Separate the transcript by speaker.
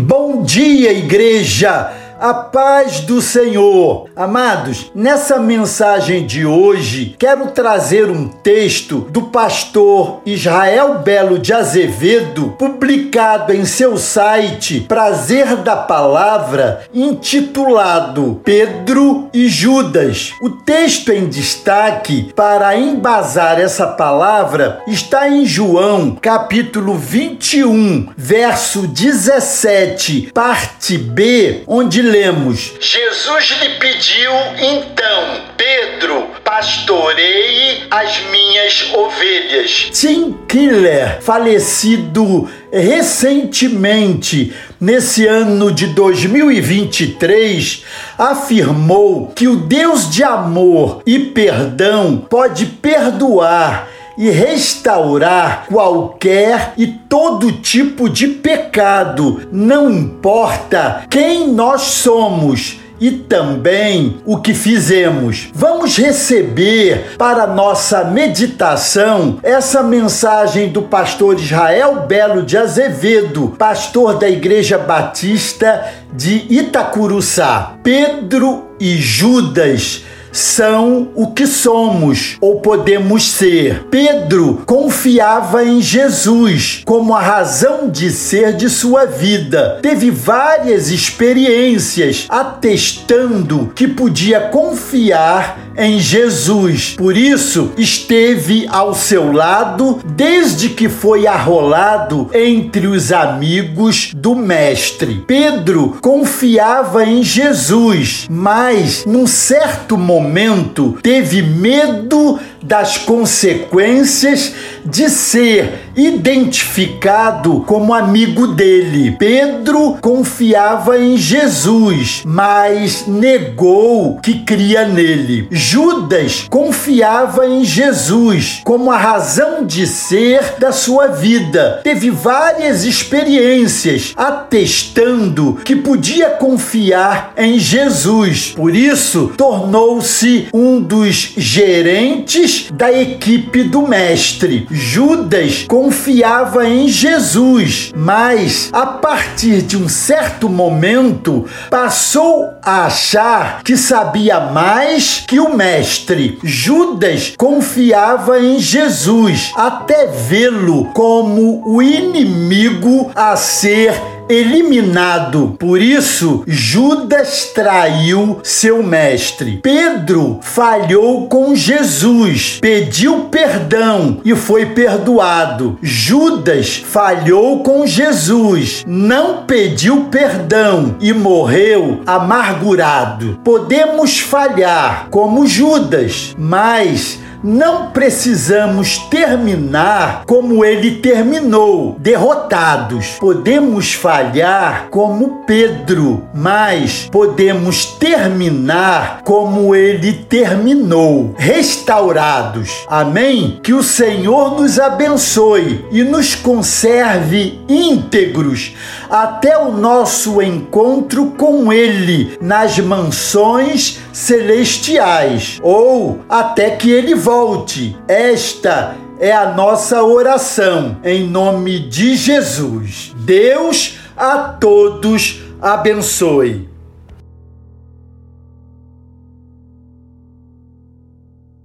Speaker 1: Bom dia, igreja! A paz do Senhor. Amados, nessa mensagem de hoje, quero trazer um texto do pastor Israel Belo de Azevedo, publicado em seu site Prazer da Palavra, intitulado Pedro e Judas. O texto em destaque para embasar essa palavra está em João, capítulo 21, verso 17, parte B, onde lemos:
Speaker 2: Jesus lhe pediu então, Pedro, pastoreie as minhas ovelhas.
Speaker 1: Tim Keller, falecido recentemente, nesse ano de 2023, afirmou que o Deus de amor e perdão pode perdoar e restaurar qualquer e todo tipo de pecado, não importa quem nós somos e também o que fizemos. Vamos receber para nossa meditação essa mensagem do pastor Israel Belo de Azevedo, pastor da Igreja Batista de Itacuruçá. Pedro e Judas são o que somos ou podemos ser. Pedro confiava em Jesus como a razão de ser de sua vida. Teve várias experiências atestando que podia confiar em Jesus. Por isso, esteve ao seu lado desde que foi arrolado entre os amigos do Mestre. Pedro confiava em Jesus, mas num certo momento teve medo das consequências de ser identificado como amigo dele. Pedro confiava em Jesus, mas negou que cria nele. Judas confiava em Jesus como a razão de ser da sua vida. Teve várias experiências atestando que podia confiar em Jesus. Por isso, tornou-se um dos gerentes da equipe do mestre. Judas confiava em Jesus, mas a partir de um certo momento passou a achar que sabia mais que o mestre. Judas confiava em Jesus até vê-lo como o inimigo a ser eliminado. Por isso, Judas traiu seu mestre. Pedro falhou com Jesus, pediu perdão e foi perdoado. Judas falhou com Jesus, não pediu perdão e morreu amargurado. Podemos falhar como Judas, mas não precisamos terminar como ele terminou, derrotados. Podemos falhar como Pedro, mas podemos terminar como ele terminou, restaurados. Amém? Que o Senhor nos abençoe e nos conserve íntegros até o nosso encontro com ele nas mansões celestiais ou até que ele volte. Esta é a nossa oração em nome de Jesus. Deus a todos abençoe.